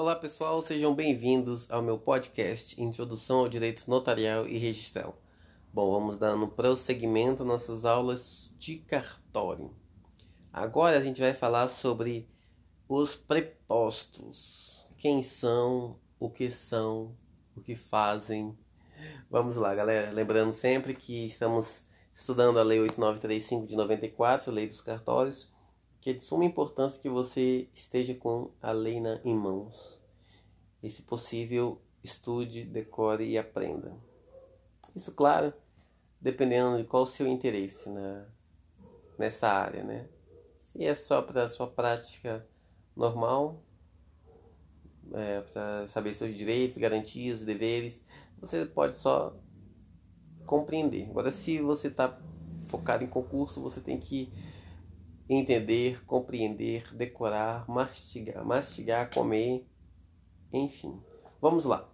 Olá pessoal, sejam bem-vindos ao meu podcast Introdução ao Direito Notarial e Registral. Bom, vamos dando prosseguimento nossas aulas de cartório. Agora a gente vai falar sobre os prepostos. Quem são, o que são, o que fazem. Vamos lá, galera. Lembrando sempre que estamos estudando a Lei 8935 de 94, Lei dos Cartórios que é de suma importância que você esteja com a lei na, em mãos. E, se possível, estude, decore e aprenda. Isso, claro, dependendo de qual o seu interesse na, nessa área, né? Se é só para sua prática normal, é, para saber seus direitos, garantias, deveres, você pode só compreender. Agora, se você está focado em concurso, você tem que entender, compreender, decorar, mastigar, mastigar, comer, enfim. Vamos lá.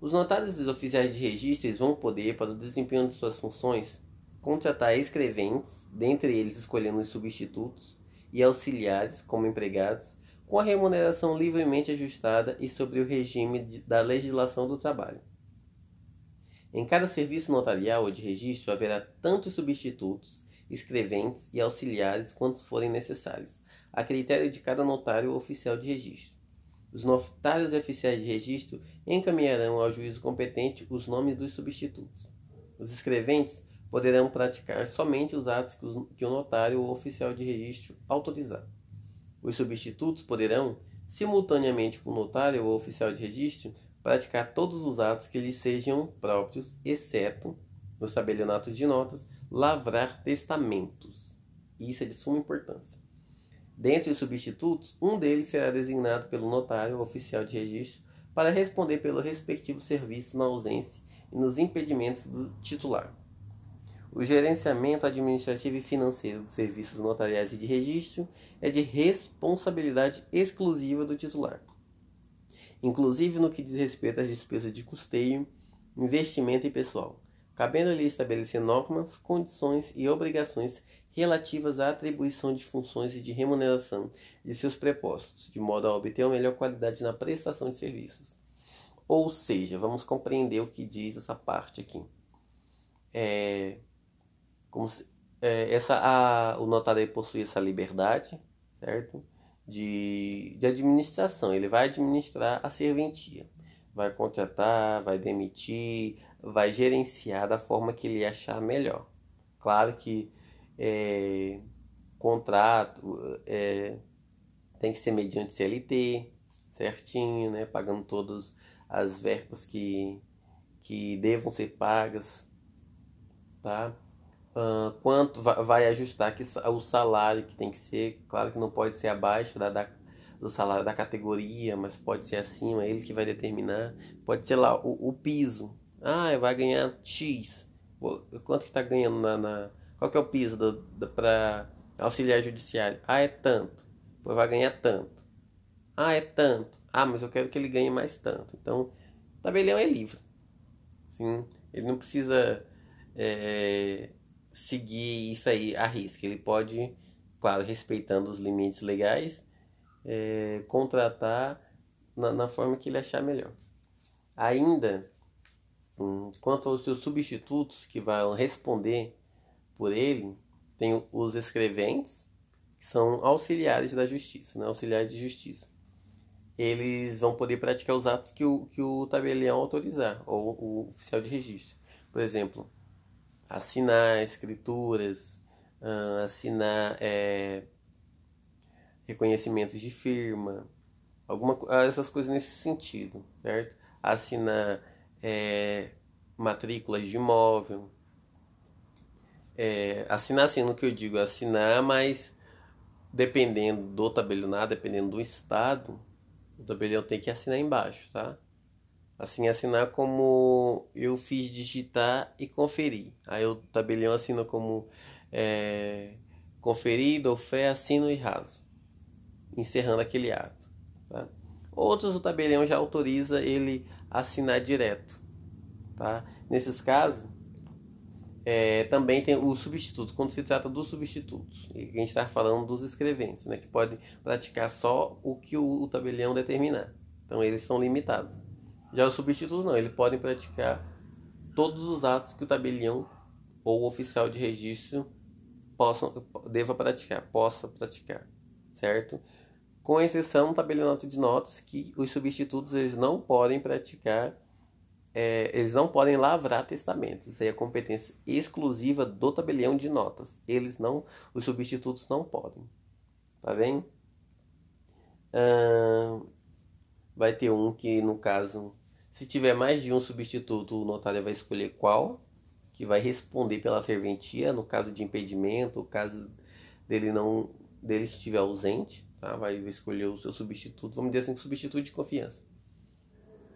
Os notários e oficiais de registro vão poder, para o desempenho de suas funções, contratar escreventes, dentre eles escolhendo os substitutos, e auxiliares, como empregados, com a remuneração livremente ajustada e sobre o regime de, da legislação do trabalho. Em cada serviço notarial ou de registro haverá tanto substitutos escreventes e auxiliares quantos forem necessários, a critério de cada notário ou oficial de registro. Os notários e oficiais de registro encaminharão ao juízo competente os nomes dos substitutos. Os escreventes poderão praticar somente os atos que o notário ou oficial de registro autorizar. Os substitutos poderão, simultaneamente com o notário ou oficial de registro, praticar todos os atos que lhes sejam próprios, exceto, nos tabelionatos de notas, lavrar testamentos. Isso é de suma importância. Dentre os substitutos, um deles será designado pelo notário oficial de registro para responder pelo respectivo serviço na ausência e nos impedimentos do titular. O gerenciamento administrativo e financeiro dos serviços notariais e de registro é de responsabilidade exclusiva do titular, inclusive no que diz respeito às despesas de custeio, investimento e pessoal cabendo-lhe estabelecer normas, condições e obrigações relativas à atribuição de funções e de remuneração de seus prepostos, de modo a obter uma melhor qualidade na prestação de serviços. Ou seja, vamos compreender o que diz essa parte aqui. É, como se, é, essa, a, o notário possui essa liberdade, certo? De, de administração, ele vai administrar a serventia vai contratar, vai demitir, vai gerenciar da forma que ele achar melhor. Claro que é, contrato é, tem que ser mediante CLT, certinho, né? pagando todas as verbas que, que devam ser pagas. Tá? Uh, quanto vai ajustar que, o salário que tem que ser, claro que não pode ser abaixo da, da do salário da categoria, mas pode ser acima, ele que vai determinar. Pode ser lá o, o piso. Ah, vai ganhar X. Quanto que está ganhando na, na, Qual que é o piso para auxiliar judiciário? Ah, é tanto. Pois vai ganhar tanto. Ah, é tanto. Ah, mas eu quero que ele ganhe mais tanto. Então, o tabelião é livre. Sim, ele não precisa é, seguir isso aí a risca. Ele pode, claro, respeitando os limites legais, é, contratar na, na, forma que ele achar melhor. Ainda, hum, quanto aos seus substitutos que vão responder por ele, tem os escreventes, que são auxiliares da justiça, né? auxiliares de justiça. Eles vão poder praticar os atos que o, que o tabelião autorizar, ou o oficial de registro. Por exemplo, assinar escrituras, assinar é, reconhecimentos de firma, alguma essas coisas nesse sentido, certo? Assinar é, matrículas de imóvel, é, assinar assim no que eu digo, assinar, mas dependendo do tabelionato, dependendo do estado, o tabelião tem que assinar embaixo, tá? Assim, assinar como eu fiz digitar e conferir. Aí o tabelião assina como é, conferir, dou fé, assino e raso encerrando aquele ato. Tá? Outros, o tabelião já autoriza ele a assinar direto. Tá? Nesses casos, É, também tem os substitutos, quando se trata dos substitutos. A gente está falando dos escreventes, né, que podem praticar só o que o, o tabelião determinar. Então eles são limitados. Já os substitutos não, eles podem praticar todos os atos que o tabelião ou o oficial de registro possam, deva praticar, possa praticar, certo? Com exceção do tabelionato de notas, que os substitutos eles não podem praticar, é, eles não podem lavrar testamentos. Isso aí é competência exclusiva do tabelião de notas. Eles não, os substitutos não podem, tá bem? vai ter um que, no caso, se tiver mais de um substituto, o notário vai escolher qual que vai responder pela serventia no caso de impedimento, caso dele não dele estiver ausente, tá? Vai escolher o seu substituto, vamos dizer assim, substituto de confiança.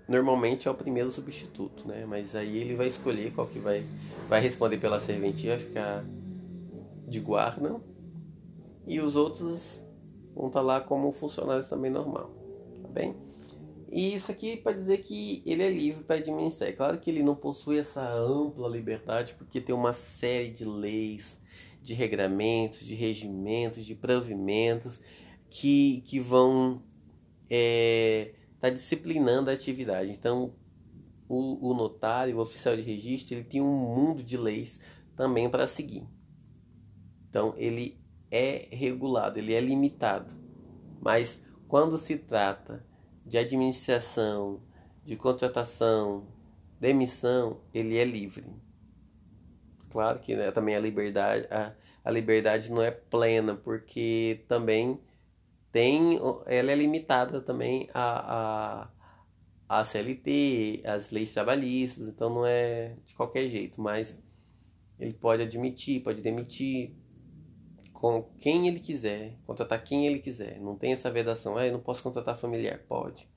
Normalmente é o primeiro substituto, né? Mas aí ele vai escolher qual que vai vai responder pela serventia, vai ficar de guarda. E os outros vão estar tá lá como funcionários também normal, tá bem? E isso aqui para dizer que ele é livre para administrar. É claro que ele não possui essa ampla liberdade, porque tem uma série de leis, de regramentos, de regimentos, de provimentos que, que vão estar é, tá disciplinando a atividade. Então, o, o notário, o oficial de registro, ele tem um mundo de leis também para seguir. Então, ele é regulado, ele é limitado. Mas quando se trata de administração, de contratação, demissão, ele é livre. Claro que né, também a liberdade, a, a liberdade não é plena, porque também tem, ela é limitada também a, a, a CLT, as leis trabalhistas, então não é de qualquer jeito, mas ele pode admitir, pode demitir com quem ele quiser, contratar quem ele quiser. Não tem essa vedação, ah, eu não posso contratar familiar. Pode.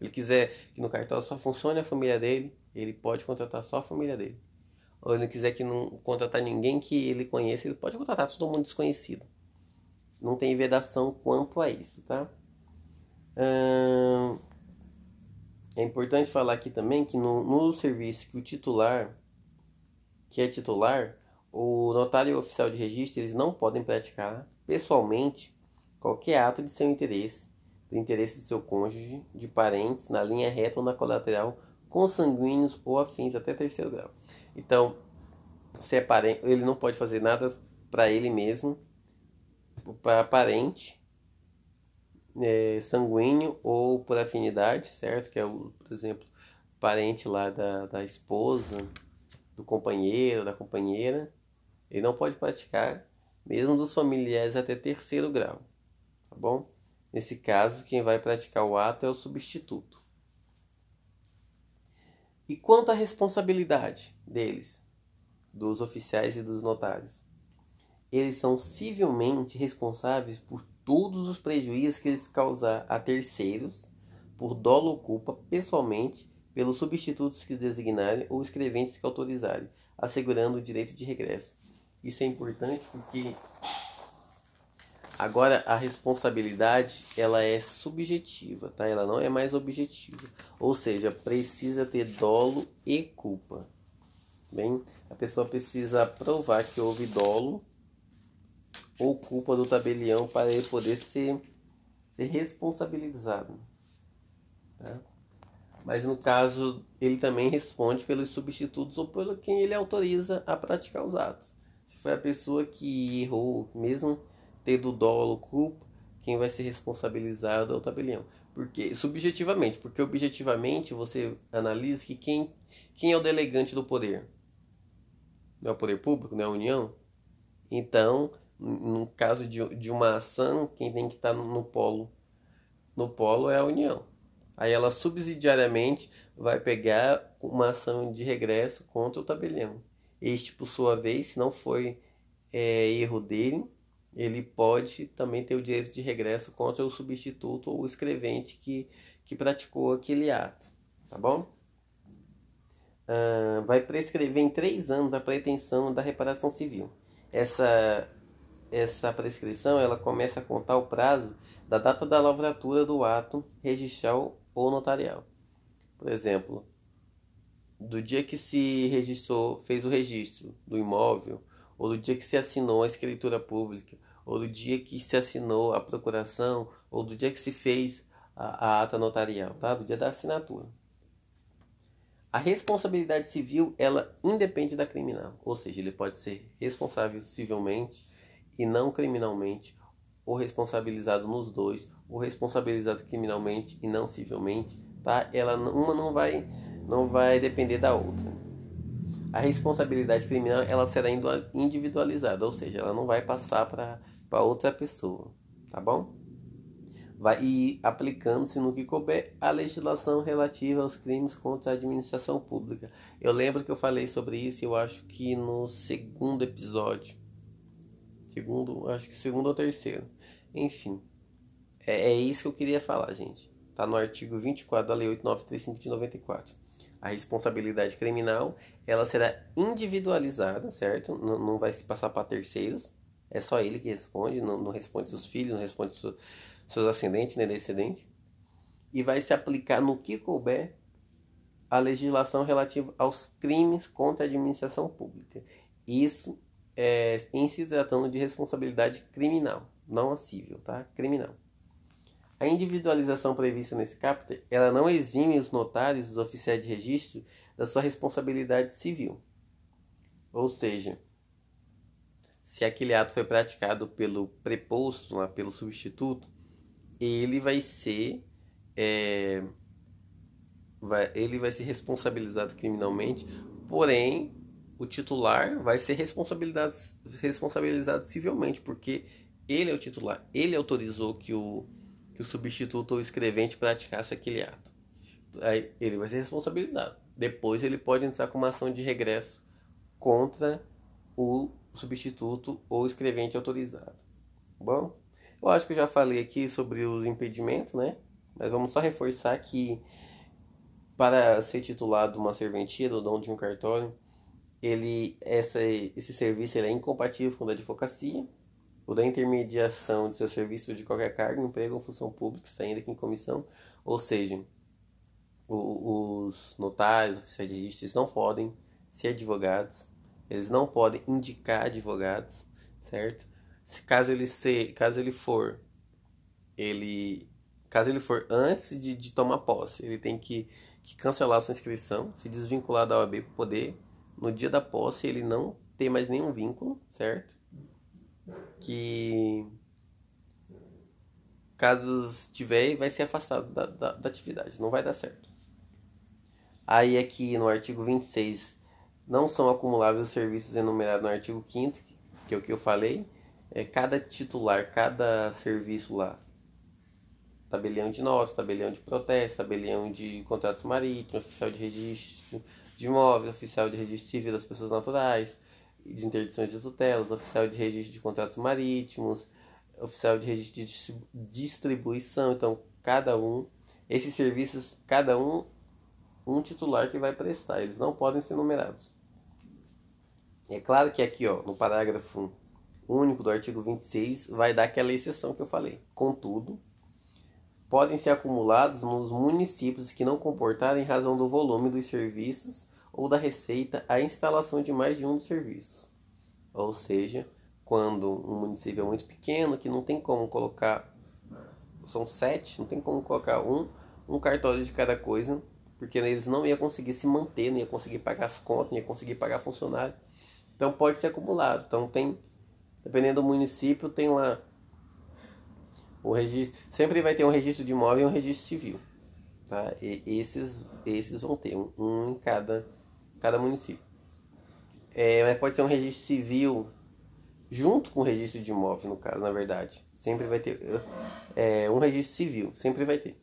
Ele quiser que no cartório só funcione a família dele, ele pode contratar só a família dele. Ou ele quiser que não contratar ninguém que ele conheça, ele pode contratar todo mundo desconhecido. Não tem vedação quanto a isso, tá? É importante falar aqui também que no, no serviço que o titular, que é titular, o notário oficial de registro eles não podem praticar pessoalmente qualquer ato de seu interesse, do interesse de seu cônjuge, de parentes, na linha reta ou na colateral, consanguíneos ou afins até terceiro grau. Então, se é parente, ele não pode fazer nada para ele mesmo, para parente, é, sanguíneo ou por afinidade, certo? Que é o, por exemplo, parente lá da, da esposa, do companheiro, da companheira, ele não pode praticar, mesmo dos familiares até terceiro grau, tá bom? Nesse caso, quem vai praticar o ato é o substituto. E quanto à responsabilidade deles, dos oficiais e dos notários? Eles são civilmente responsáveis por todos os prejuízos que eles causar a terceiros, por dolo ou culpa, pessoalmente, pelos substitutos que designarem ou escreventes que autorizarem, assegurando o direito de regresso. Isso é importante porque agora a responsabilidade ela é subjetiva, tá? Ela não é mais objetiva. Ou seja, precisa ter dolo e culpa. Bem, a pessoa precisa provar que houve dolo ou culpa do tabelião para ele poder ser, ser responsabilizado. Tá? Mas no caso, ele também responde pelos substitutos ou pelo quem ele autoriza a praticar os atos foi a pessoa que errou, mesmo tendo dolo ou culpa, quem vai ser responsabilizado é o tabelião. Porque, subjetivamente, porque objetivamente você analisa que quem, quem é o delegante do poder? Não é o poder público, não é a União? Então, no caso de, de uma ação, quem tem que estar no, no polo no polo é a União. Aí ela subsidiariamente vai pegar uma ação de regresso contra o tabelião. Este, por sua vez, se não foi é, erro dele, ele pode também ter o direito de regresso contra o substituto ou o escrevente que, que praticou aquele ato, tá bom? Uh, vai prescrever em três anos a pretensão da reparação civil. Essa, essa prescrição ela começa a contar o prazo da data da lavratura do ato registral ou notarial. Por exemplo, do dia que se registrou, fez o registro do imóvel, ou do dia que se assinou a escritura pública, ou do dia que se assinou a procuração, ou do dia que se fez a, a ata notarial, tá? Do dia da assinatura. A responsabilidade civil, ela independe da criminal, ou seja, ele pode ser responsável civilmente e não criminalmente, ou responsabilizado nos dois, ou responsabilizado criminalmente e não civilmente, tá? Ela uma não vai não vai depender da outra. A responsabilidade criminal ela será individualizada, ou seja, ela não vai passar para outra pessoa, tá bom? vai ir aplicando-se no que couber a legislação relativa aos crimes contra a administração pública. Eu lembro que eu falei sobre isso, eu acho que no segundo episódio. Segundo, acho que segundo ou terceiro. Enfim, é, é isso que eu queria falar, gente. Tá no artigo 24 da Lei 8935 de 94. A responsabilidade criminal, ela será individualizada, certo? Não, não vai se passar para terceiros. É só ele que responde, não, não responde seus filhos, não responde seus seus ascendentes nem descendentes, e vai se aplicar no que couber a legislação relativa aos crimes contra a administração pública. Isso é, em se tratando de responsabilidade criminal, não a civil, tá? Criminal. A individualização prevista nesse capítulo, ela não exime os notários, os oficiais de registro, da sua responsabilidade civil. Ou seja, se aquele ato foi praticado pelo preposto, lá, pelo substituto, ele vai ser é, vai, ele vai ser responsabilizado criminalmente, porém o titular vai ser responsabilizado, responsabilizado civilmente, porque ele é o titular, ele autorizou que o, que o substituto ou escrevente praticasse aquele ato. Aí ele vai ser responsabilizado. Depois ele pode entrar com uma ação de regresso contra o substituto ou escrevente autorizado. Bom? Eu acho que eu já falei aqui sobre os impedimentos, né? Mas vamos só reforçar que para ser titulado uma serventia do dono de um cartório, ele essa, esse serviço ele é incompatível com o da advocacia, o da intermediação de seu serviço de qualquer cargo, emprego ou função pública, saindo aqui em comissão, ou seja, o, os notários, oficiais de registro, não podem ser advogados, eles não podem indicar advogados, certo? se caso ele ser, caso ele for, ele, caso ele for antes de, de tomar posse, ele tem que, que cancelar sua inscrição, se desvincular da OAB para poder, no dia da posse, ele não ter mais nenhum vínculo, certo? Que caso tiver, vai ser afastado da, da, da atividade, não vai dar certo. Aí aqui no artigo 26 não são acumuláveis os serviços enumerados no artigo 5 que é o que eu falei, é, cada titular, cada serviço lá, tabelião de notas, tabelião de protesto, tabelião de contratos marítimos, oficial de registro de imóveis, oficial de registro civil das pessoas naturais, de interdições de tutelas, oficial de registro de contratos marítimos, oficial de registro de distribuição, então cada um, esses serviços, cada um, um titular que vai prestar, eles não podem ser numerados. É claro que aqui, ó, no parágrafo único do artigo 26 vai dar aquela exceção que eu falei. Contudo, podem ser acumulados nos municípios que não comportarem, em razão do volume dos serviços ou da receita, a instalação de mais de um dos serviços. Ou seja, quando um município é muito pequeno, que não tem como colocar, são sete, não tem como colocar um, um cartório de cada coisa, porque eles não iam conseguir se manter, não iam conseguir pagar as contas, não iam conseguir pagar funcionário. Então pode ser acumulado. Então tem Dependendo do município, tem lá o registro. Sempre vai ter um registro de imóvel e um registro civil. Tá? E esses, esses vão ter um, um em cada, cada município. É, mas pode ser um registro civil junto com o registro de imóvel, no caso, na verdade. Sempre vai ter é, um registro civil, sempre vai ter.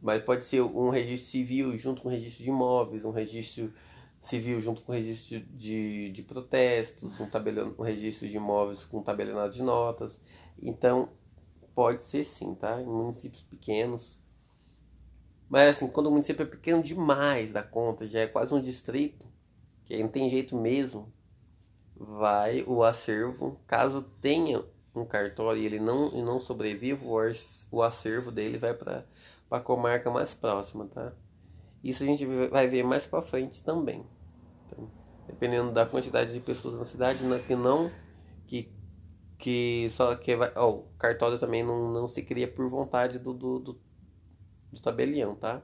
Mas pode ser um registro civil junto com o registro de imóveis, um registro civil junto com o registro de, de protestos, um, tabelião, um registro de imóveis com tabelionado de notas. Então, pode ser sim, tá? Em municípios pequenos. Mas assim, quando o município é pequeno demais da conta, já é quase um distrito, que aí não tem jeito mesmo, vai o acervo, caso tenha um cartório e ele não, e não sobreviva, o acervo dele vai para a comarca mais próxima, tá? Isso a gente vai ver mais para frente também. Então, dependendo da quantidade de pessoas na cidade, né, que não que que só que vai, oh, cartório também não, não se cria por vontade do, do, do, do tabelião, tá?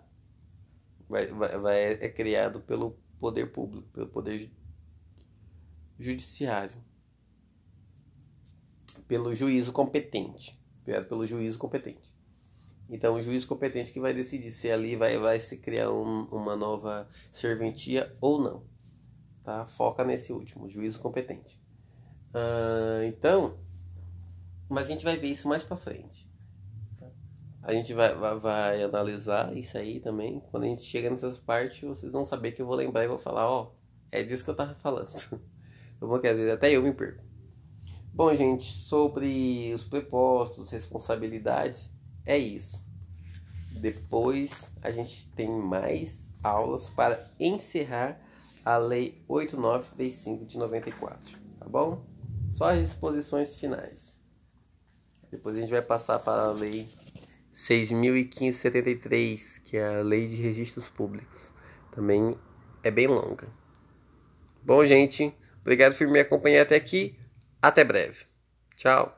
Vai, vai, vai, é criado pelo poder público, pelo poder judiciário, pelo juízo competente, criado pelo juízo competente. Então, o juiz competente que vai decidir se ali vai, vai se criar um, uma nova serventia ou não. Tá? Foca nesse último, juízo competente. Então, mas a gente vai ver isso mais para frente. A gente vai, vai, vai, analisar isso aí também. Quando a gente chega nessas partes, vocês vão saber que eu vou lembrar e vou falar, ó, é disso que eu tava falando. eu quer dizer, até eu me perco. Bom, gente, sobre os prepostos, responsabilidades, é isso. Depois a gente tem mais aulas para encerrar a Lei 8935 de 94, tá bom? Só as disposições finais. Depois a gente vai passar para a Lei 6.573, que é a Lei de Registros Públicos. Também é bem longa. Bom, gente, obrigado por me acompanhar até aqui. Até breve. Tchau.